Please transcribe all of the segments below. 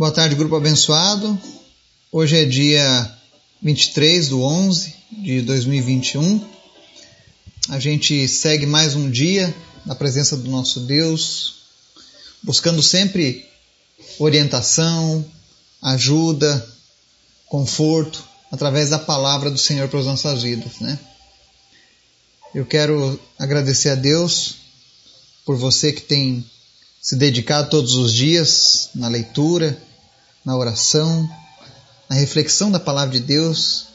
Boa tarde, grupo abençoado. Hoje é dia 23 do 11 de 2021. A gente segue mais um dia na presença do nosso Deus, buscando sempre orientação, ajuda, conforto através da palavra do Senhor para as nossas vidas, né? Eu quero agradecer a Deus por você que tem se dedicado todos os dias na leitura, na oração, na reflexão da palavra de Deus,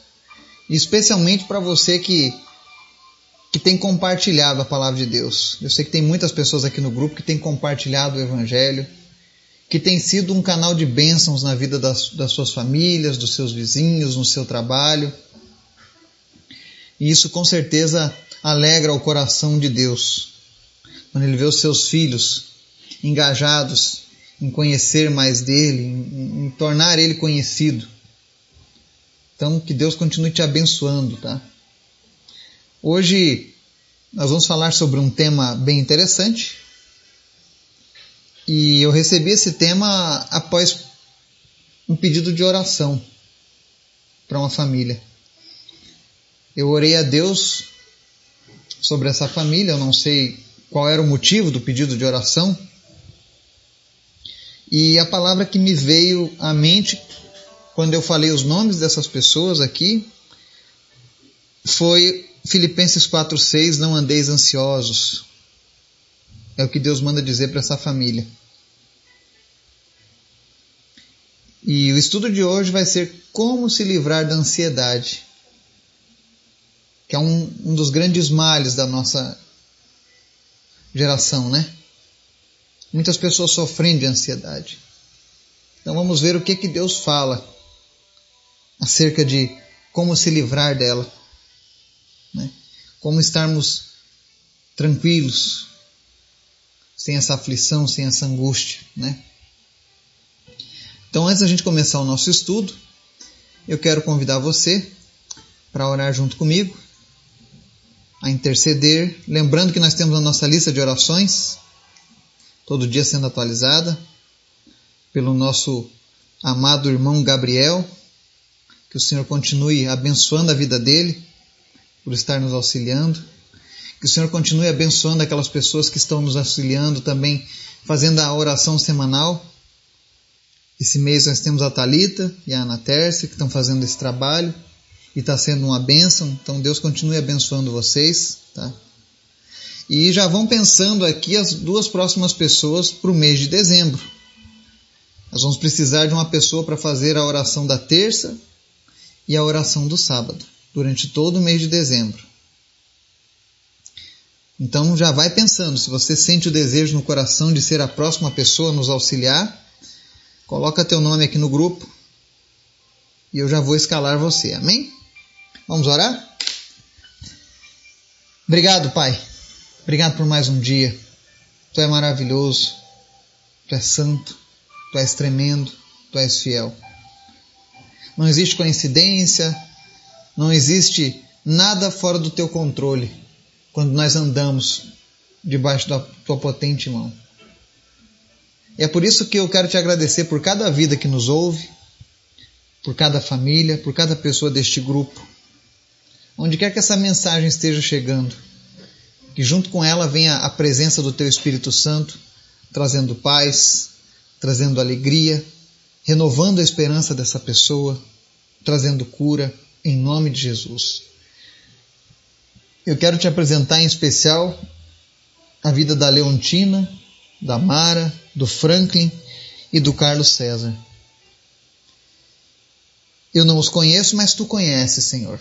e especialmente para você que que tem compartilhado a palavra de Deus. Eu sei que tem muitas pessoas aqui no grupo que têm compartilhado o evangelho, que tem sido um canal de bênçãos na vida das, das suas famílias, dos seus vizinhos, no seu trabalho. E isso com certeza alegra o coração de Deus. Quando ele vê os seus filhos engajados em conhecer mais dele, em, em tornar ele conhecido. Então, que Deus continue te abençoando, tá? Hoje nós vamos falar sobre um tema bem interessante. E eu recebi esse tema após um pedido de oração para uma família. Eu orei a Deus sobre essa família, eu não sei qual era o motivo do pedido de oração, e a palavra que me veio à mente quando eu falei os nomes dessas pessoas aqui foi Filipenses 4:6, não andeis ansiosos. É o que Deus manda dizer para essa família. E o estudo de hoje vai ser como se livrar da ansiedade, que é um, um dos grandes males da nossa geração, né? Muitas pessoas sofrem de ansiedade. Então vamos ver o que, que Deus fala acerca de como se livrar dela. Né? Como estarmos tranquilos, sem essa aflição, sem essa angústia. Né? Então, antes da gente começar o nosso estudo, eu quero convidar você para orar junto comigo, a interceder, lembrando que nós temos a nossa lista de orações todo dia sendo atualizada pelo nosso amado irmão Gabriel. Que o Senhor continue abençoando a vida dele por estar nos auxiliando. Que o Senhor continue abençoando aquelas pessoas que estão nos auxiliando também, fazendo a oração semanal. Esse mês nós temos a Talita e a Ana Tércia que estão fazendo esse trabalho e está sendo uma bênção. Então Deus continue abençoando vocês, tá? E já vão pensando aqui as duas próximas pessoas para o mês de dezembro. Nós vamos precisar de uma pessoa para fazer a oração da terça e a oração do sábado, durante todo o mês de dezembro. Então já vai pensando, se você sente o desejo no coração de ser a próxima pessoa a nos auxiliar, coloca teu nome aqui no grupo e eu já vou escalar você. Amém? Vamos orar? Obrigado, Pai Obrigado por mais um dia. Tu és maravilhoso, tu és santo, tu és tremendo, tu és fiel. Não existe coincidência, não existe nada fora do teu controle quando nós andamos debaixo da tua potente mão. E é por isso que eu quero te agradecer por cada vida que nos ouve, por cada família, por cada pessoa deste grupo. Onde quer que essa mensagem esteja chegando, que junto com ela venha a presença do Teu Espírito Santo, trazendo paz, trazendo alegria, renovando a esperança dessa pessoa, trazendo cura, em nome de Jesus. Eu quero te apresentar em especial a vida da Leontina, da Mara, do Franklin e do Carlos César. Eu não os conheço, mas tu conheces, Senhor.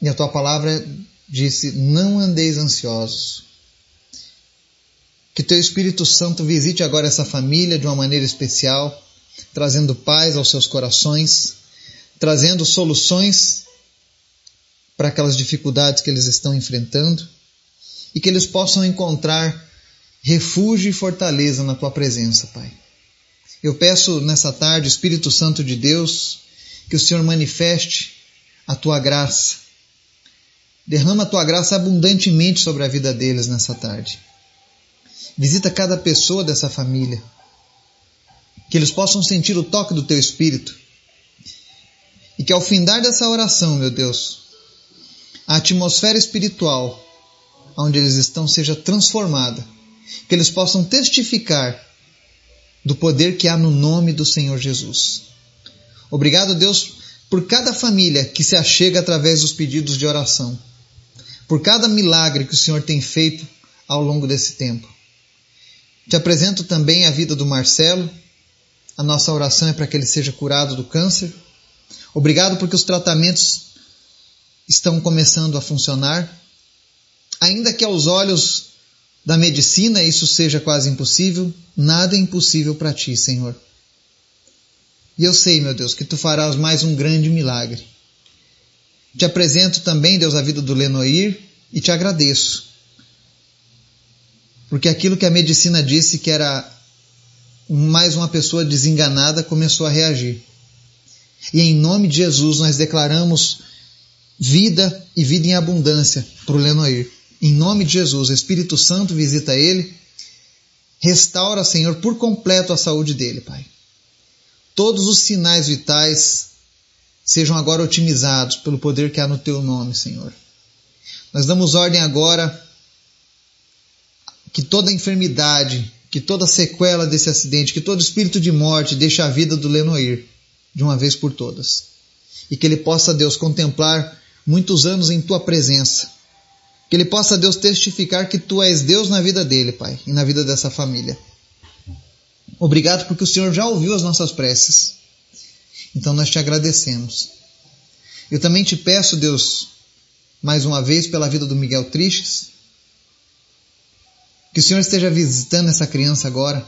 E a tua palavra disse: Não andeis ansiosos. Que teu Espírito Santo visite agora essa família de uma maneira especial, trazendo paz aos seus corações, trazendo soluções para aquelas dificuldades que eles estão enfrentando e que eles possam encontrar refúgio e fortaleza na tua presença, Pai. Eu peço nessa tarde, Espírito Santo de Deus, que o Senhor manifeste a tua graça, Derrama a tua graça abundantemente sobre a vida deles nessa tarde. Visita cada pessoa dessa família. que eles possam sentir o toque do teu espírito. E que ao findar dessa oração, meu Deus, a atmosfera espiritual onde eles estão seja transformada, que eles possam testificar do poder que há no nome do Senhor Jesus. Obrigado, Deus, por cada família que se achega através dos pedidos de oração, por cada milagre que o Senhor tem feito ao longo desse tempo. Te apresento também a vida do Marcelo. A nossa oração é para que ele seja curado do câncer. Obrigado porque os tratamentos estão começando a funcionar. Ainda que aos olhos da medicina isso seja quase impossível, nada é impossível para ti, Senhor. E eu sei, meu Deus, que tu farás mais um grande milagre. Te apresento também, Deus, a vida do Lenoir e te agradeço. Porque aquilo que a medicina disse que era mais uma pessoa desenganada começou a reagir. E em nome de Jesus nós declaramos vida e vida em abundância para o Lenoir. Em nome de Jesus, Espírito Santo visita ele, restaura, Senhor, por completo a saúde dele, Pai. Todos os sinais vitais sejam agora otimizados pelo poder que há no teu nome, Senhor. Nós damos ordem agora que toda enfermidade, que toda sequela desse acidente, que todo espírito de morte deixe a vida do Lenoir de uma vez por todas. E que ele possa, Deus, contemplar muitos anos em tua presença que ele possa, Deus, testificar que tu és Deus na vida dele, Pai, e na vida dessa família. Obrigado porque o Senhor já ouviu as nossas preces. Então nós te agradecemos. Eu também te peço, Deus, mais uma vez pela vida do Miguel Tristes, que o Senhor esteja visitando essa criança agora.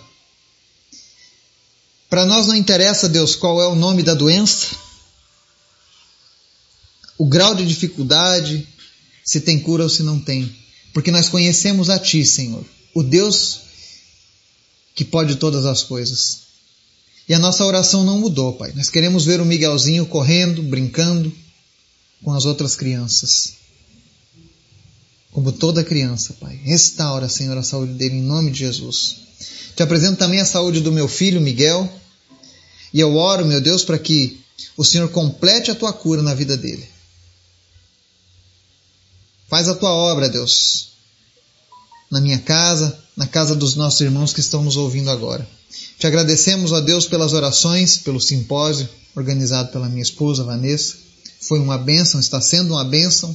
Para nós não interessa, Deus, qual é o nome da doença, o grau de dificuldade, se tem cura ou se não tem, porque nós conhecemos a Ti, Senhor, o Deus que pode todas as coisas. E a nossa oração não mudou, Pai. Nós queremos ver o Miguelzinho correndo, brincando com as outras crianças. Como toda criança, Pai. Restaura, Senhor, a saúde dele em nome de Jesus. Te apresento também a saúde do meu filho Miguel. E eu oro, meu Deus, para que o Senhor complete a tua cura na vida dele. Faz a tua obra, Deus, na minha casa, na casa dos nossos irmãos que estão nos ouvindo agora. Te agradecemos, ó Deus, pelas orações, pelo simpósio organizado pela minha esposa Vanessa. Foi uma bênção, está sendo uma bênção.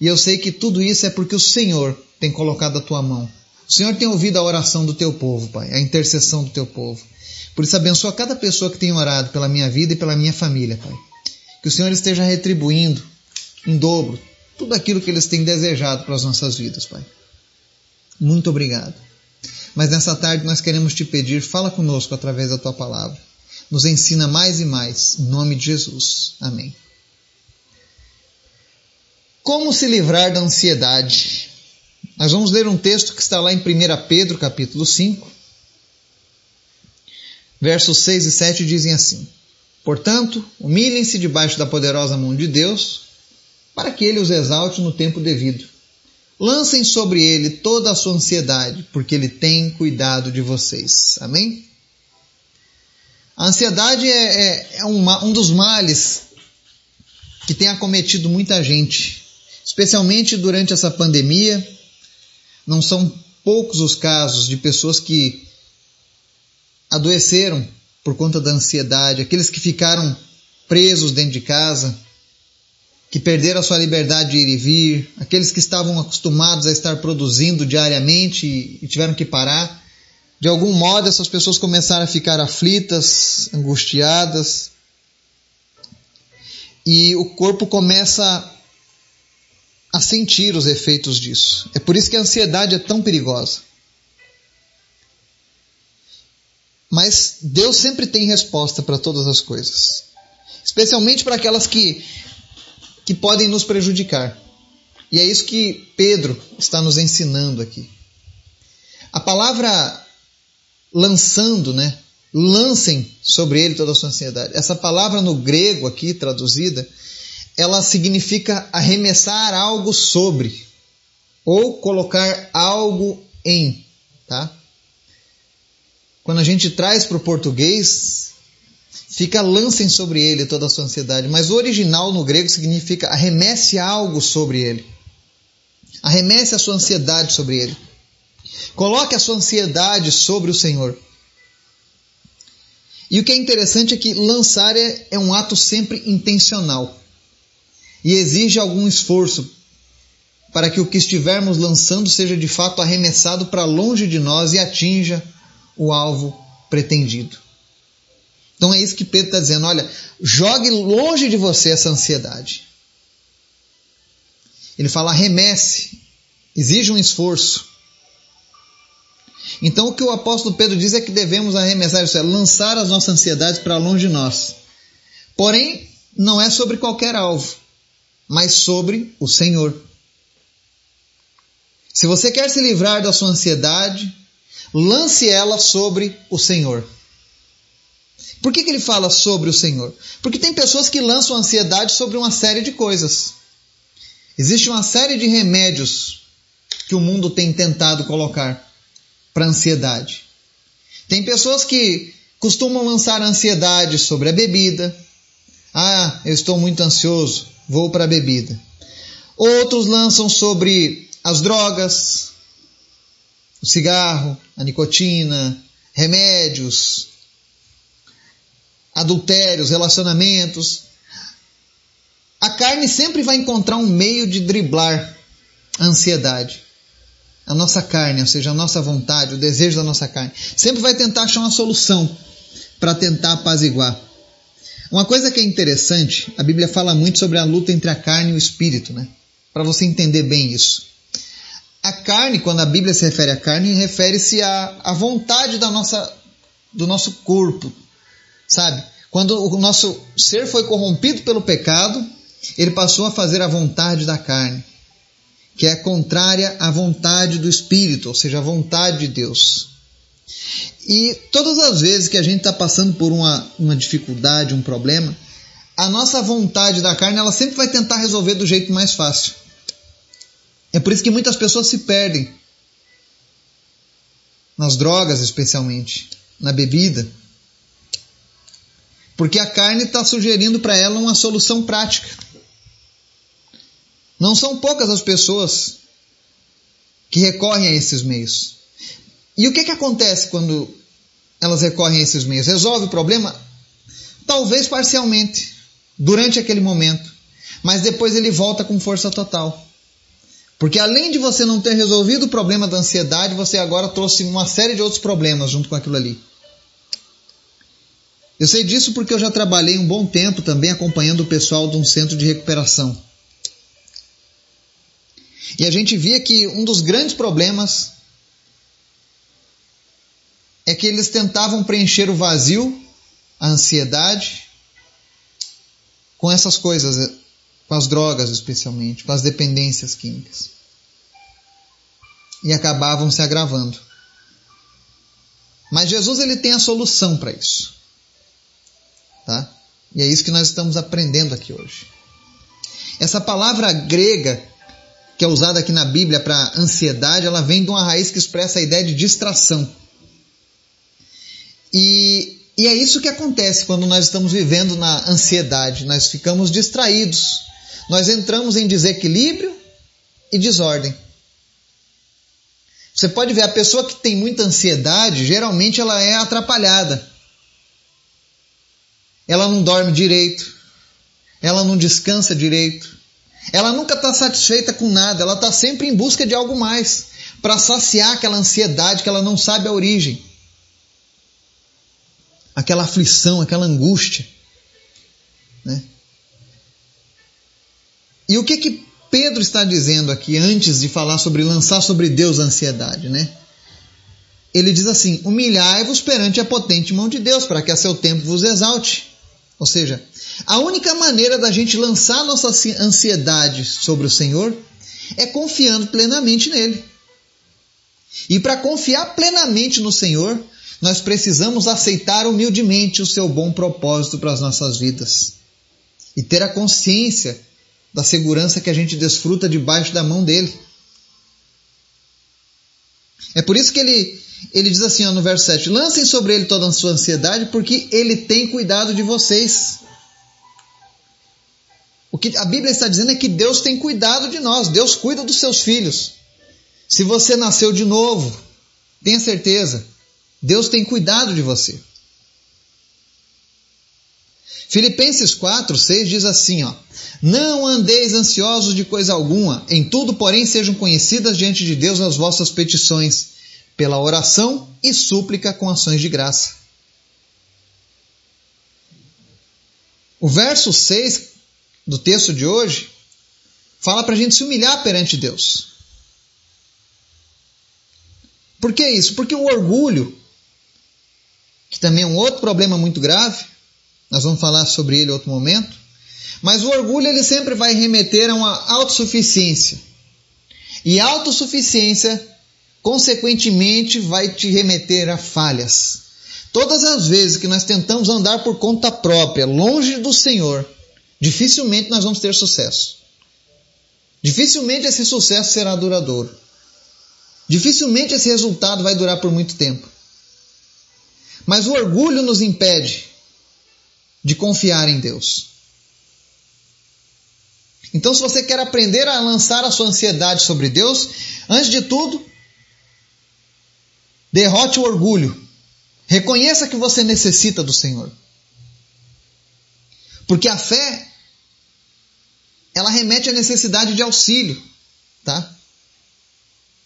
E eu sei que tudo isso é porque o Senhor tem colocado a tua mão. O Senhor tem ouvido a oração do teu povo, Pai, a intercessão do teu povo. Por isso, abençoa cada pessoa que tem orado pela minha vida e pela minha família, Pai. Que o Senhor esteja retribuindo em dobro tudo aquilo que eles têm desejado para as nossas vidas, Pai. Muito obrigado. Mas nessa tarde nós queremos te pedir, fala conosco através da tua palavra. Nos ensina mais e mais, em nome de Jesus. Amém. Como se livrar da ansiedade? Nós vamos ler um texto que está lá em 1 Pedro, capítulo 5, versos 6 e 7 dizem assim: Portanto, humilhem-se debaixo da poderosa mão de Deus, para que ele os exalte no tempo devido. Lancem sobre ele toda a sua ansiedade, porque ele tem cuidado de vocês. Amém? A ansiedade é, é, é um, um dos males que tem acometido muita gente, especialmente durante essa pandemia. Não são poucos os casos de pessoas que adoeceram por conta da ansiedade, aqueles que ficaram presos dentro de casa, que perderam a sua liberdade de ir e vir, aqueles que estavam acostumados a estar produzindo diariamente e tiveram que parar. De algum modo, essas pessoas começaram a ficar aflitas, angustiadas, e o corpo começa a sentir os efeitos disso. É por isso que a ansiedade é tão perigosa. Mas Deus sempre tem resposta para todas as coisas, especialmente para aquelas que que podem nos prejudicar. E é isso que Pedro está nos ensinando aqui. A palavra lançando, né? Lancem sobre ele toda a sua ansiedade. Essa palavra no grego aqui traduzida, ela significa arremessar algo sobre ou colocar algo em, tá? quando a gente traz para o português, fica lancem sobre ele toda a sua ansiedade, mas o original no grego significa arremesse algo sobre ele. Arremesse a sua ansiedade sobre ele. Coloque a sua ansiedade sobre o Senhor. E o que é interessante é que lançar é, é um ato sempre intencional e exige algum esforço para que o que estivermos lançando seja de fato arremessado para longe de nós e atinja o alvo pretendido. Então é isso que Pedro está dizendo: olha, jogue longe de você essa ansiedade. Ele fala arremesse, exige um esforço. Então o que o apóstolo Pedro diz é que devemos arremessar isso, é lançar as nossas ansiedades para longe de nós. Porém, não é sobre qualquer alvo, mas sobre o Senhor. Se você quer se livrar da sua ansiedade, lance ela sobre o Senhor. Por que, que ele fala sobre o Senhor? Porque tem pessoas que lançam ansiedade sobre uma série de coisas. Existe uma série de remédios que o mundo tem tentado colocar para ansiedade. Tem pessoas que costumam lançar ansiedade sobre a bebida. Ah, eu estou muito ansioso, vou para a bebida. Outros lançam sobre as drogas, o cigarro, a nicotina, remédios, adultérios, relacionamentos. A carne sempre vai encontrar um meio de driblar a ansiedade a nossa carne, ou seja, a nossa vontade, o desejo da nossa carne. Sempre vai tentar achar uma solução para tentar apaziguar. Uma coisa que é interessante, a Bíblia fala muito sobre a luta entre a carne e o espírito, né? Para você entender bem isso. A carne, quando a Bíblia se refere à carne, refere-se à, à vontade da nossa, do nosso corpo, sabe? Quando o nosso ser foi corrompido pelo pecado, ele passou a fazer a vontade da carne que é contrária à vontade do Espírito, ou seja, à vontade de Deus. E todas as vezes que a gente está passando por uma, uma dificuldade, um problema, a nossa vontade da carne ela sempre vai tentar resolver do jeito mais fácil. É por isso que muitas pessoas se perdem. Nas drogas, especialmente. Na bebida. Porque a carne está sugerindo para ela uma solução prática. Não são poucas as pessoas que recorrem a esses meios. E o que, que acontece quando elas recorrem a esses meios? Resolve o problema? Talvez parcialmente, durante aquele momento, mas depois ele volta com força total. Porque além de você não ter resolvido o problema da ansiedade, você agora trouxe uma série de outros problemas junto com aquilo ali. Eu sei disso porque eu já trabalhei um bom tempo também acompanhando o pessoal de um centro de recuperação. E a gente via que um dos grandes problemas é que eles tentavam preencher o vazio, a ansiedade, com essas coisas, com as drogas especialmente, com as dependências químicas. E acabavam se agravando. Mas Jesus ele tem a solução para isso. Tá? E é isso que nós estamos aprendendo aqui hoje. Essa palavra grega que é usada aqui na Bíblia para ansiedade, ela vem de uma raiz que expressa a ideia de distração. E, e é isso que acontece quando nós estamos vivendo na ansiedade. Nós ficamos distraídos. Nós entramos em desequilíbrio e desordem. Você pode ver, a pessoa que tem muita ansiedade, geralmente ela é atrapalhada. Ela não dorme direito. Ela não descansa direito. Ela nunca está satisfeita com nada, ela está sempre em busca de algo mais para saciar aquela ansiedade que ela não sabe a origem, aquela aflição, aquela angústia. Né? E o que que Pedro está dizendo aqui antes de falar sobre lançar sobre Deus a ansiedade, né? Ele diz assim: humilhai-vos perante a potente mão de Deus, para que a seu tempo vos exalte. Ou seja, a única maneira da gente lançar nossa ansiedade sobre o Senhor é confiando plenamente nele. E para confiar plenamente no Senhor, nós precisamos aceitar humildemente o seu bom propósito para as nossas vidas e ter a consciência da segurança que a gente desfruta debaixo da mão dele. É por isso que ele, ele diz assim ó, no verso 7: Lancem sobre ele toda a sua ansiedade, porque ele tem cuidado de vocês. O que a Bíblia está dizendo é que Deus tem cuidado de nós, Deus cuida dos seus filhos. Se você nasceu de novo, tenha certeza, Deus tem cuidado de você. Filipenses 4, 6 diz assim: ó, Não andeis ansiosos de coisa alguma, em tudo, porém, sejam conhecidas diante de Deus as vossas petições, pela oração e súplica com ações de graça. O verso 6 do texto de hoje fala para a gente se humilhar perante Deus. Por que isso? Porque o orgulho, que também é um outro problema muito grave, nós vamos falar sobre ele em outro momento, mas o orgulho ele sempre vai remeter a uma autossuficiência. E autossuficiência, consequentemente, vai te remeter a falhas. Todas as vezes que nós tentamos andar por conta própria, longe do Senhor, dificilmente nós vamos ter sucesso. Dificilmente esse sucesso será duradouro. Dificilmente esse resultado vai durar por muito tempo. Mas o orgulho nos impede de confiar em Deus. Então, se você quer aprender a lançar a sua ansiedade sobre Deus, antes de tudo, derrote o orgulho. Reconheça que você necessita do Senhor. Porque a fé ela remete à necessidade de auxílio, tá?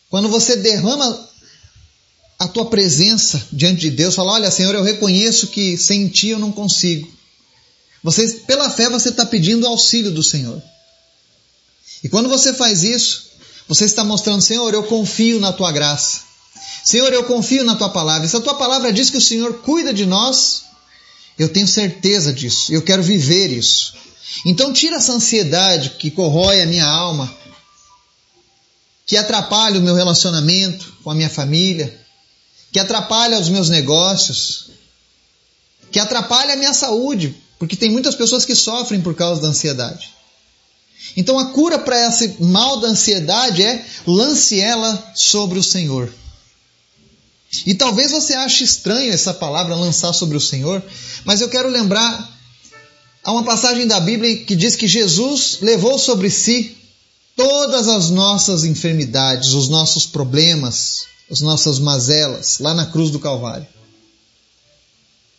Quando você derrama a tua presença diante de Deus, fala: Olha, Senhor, eu reconheço que sem ti eu não consigo. Você, pela fé, você está pedindo auxílio do Senhor. E quando você faz isso, você está mostrando: Senhor, eu confio na tua graça. Senhor, eu confio na tua palavra. Se a tua palavra diz que o Senhor cuida de nós, eu tenho certeza disso. Eu quero viver isso. Então, tira essa ansiedade que corrói a minha alma, que atrapalha o meu relacionamento com a minha família, que atrapalha os meus negócios, que atrapalha a minha saúde, porque tem muitas pessoas que sofrem por causa da ansiedade. Então a cura para esse mal da ansiedade é lance ela sobre o Senhor. E talvez você ache estranho essa palavra lançar sobre o Senhor, mas eu quero lembrar há uma passagem da Bíblia que diz que Jesus levou sobre si todas as nossas enfermidades, os nossos problemas, as nossas mazelas, lá na cruz do Calvário.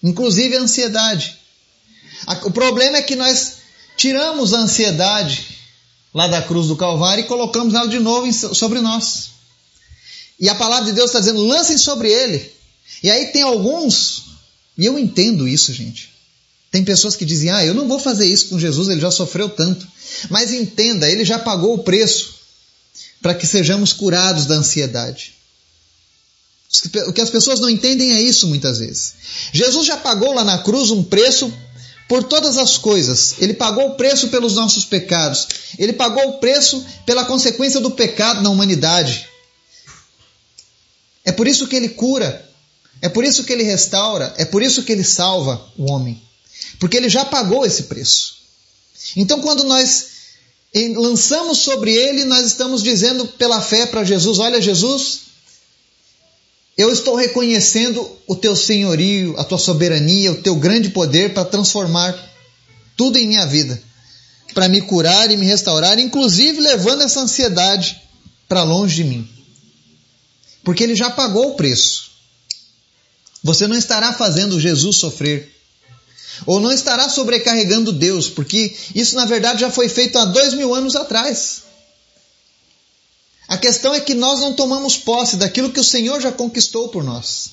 Inclusive a ansiedade. O problema é que nós tiramos a ansiedade lá da cruz do Calvário e colocamos ela de novo sobre nós. E a palavra de Deus está dizendo: lancem sobre ele. E aí tem alguns, e eu entendo isso, gente. Tem pessoas que dizem: ah, eu não vou fazer isso com Jesus, ele já sofreu tanto. Mas entenda, ele já pagou o preço para que sejamos curados da ansiedade. O que as pessoas não entendem é isso muitas vezes. Jesus já pagou lá na cruz um preço por todas as coisas. Ele pagou o preço pelos nossos pecados. Ele pagou o preço pela consequência do pecado na humanidade. É por isso que ele cura. É por isso que ele restaura. É por isso que ele salva o homem. Porque ele já pagou esse preço. Então, quando nós lançamos sobre ele, nós estamos dizendo pela fé para Jesus: Olha, Jesus, eu estou reconhecendo o teu senhorio, a tua soberania, o teu grande poder para transformar tudo em minha vida, para me curar e me restaurar, inclusive levando essa ansiedade para longe de mim. Porque ele já pagou o preço. Você não estará fazendo Jesus sofrer. Ou não estará sobrecarregando Deus, porque isso na verdade já foi feito há dois mil anos atrás. A questão é que nós não tomamos posse daquilo que o Senhor já conquistou por nós.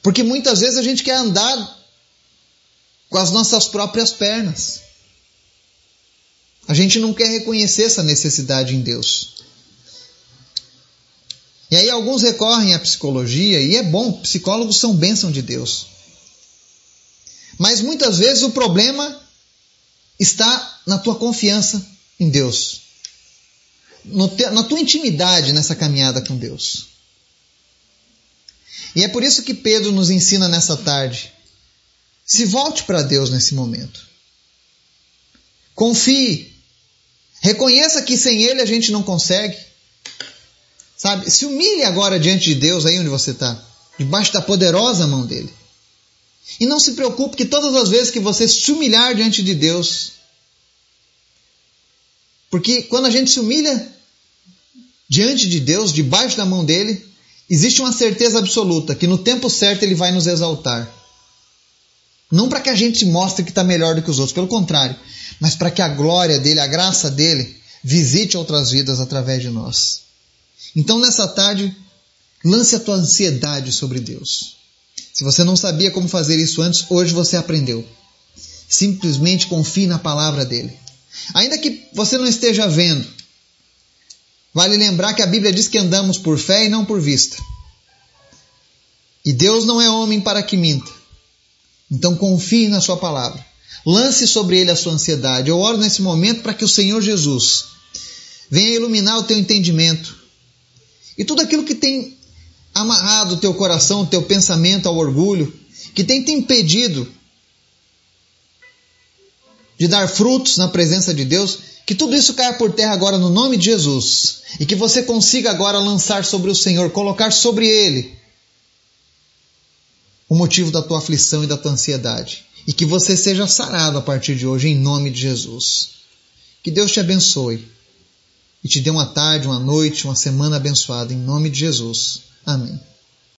Porque muitas vezes a gente quer andar com as nossas próprias pernas. A gente não quer reconhecer essa necessidade em Deus. E aí alguns recorrem à psicologia, e é bom, psicólogos são bênção de Deus. Mas muitas vezes o problema está na tua confiança em Deus na tua intimidade nessa caminhada com Deus. E é por isso que Pedro nos ensina nessa tarde. Se volte para Deus nesse momento. Confie. Reconheça que sem Ele a gente não consegue. Sabe? Se humilhe agora diante de Deus aí onde você está, debaixo da poderosa mão dele. E não se preocupe que todas as vezes que você se humilhar diante de Deus, porque quando a gente se humilha diante de Deus, debaixo da mão dele, existe uma certeza absoluta que no tempo certo ele vai nos exaltar. Não para que a gente mostre que está melhor do que os outros, pelo contrário, mas para que a glória dele, a graça dele, visite outras vidas através de nós. Então, nessa tarde, lance a tua ansiedade sobre Deus. Se você não sabia como fazer isso antes, hoje você aprendeu. Simplesmente confie na palavra dele. Ainda que você não esteja vendo, vale lembrar que a Bíblia diz que andamos por fé e não por vista. E Deus não é homem para que minta. Então confie na sua palavra. Lance sobre ele a sua ansiedade. Eu oro nesse momento para que o Senhor Jesus venha iluminar o teu entendimento. E tudo aquilo que tem amarrado o teu coração, o teu pensamento ao orgulho, que tem te impedido de dar frutos na presença de Deus, que tudo isso caia por terra agora no nome de Jesus e que você consiga agora lançar sobre o Senhor, colocar sobre Ele o motivo da tua aflição e da tua ansiedade. E que você seja sarado a partir de hoje, em nome de Jesus. Que Deus te abençoe e te dê uma tarde, uma noite, uma semana abençoada, em nome de Jesus. Amém.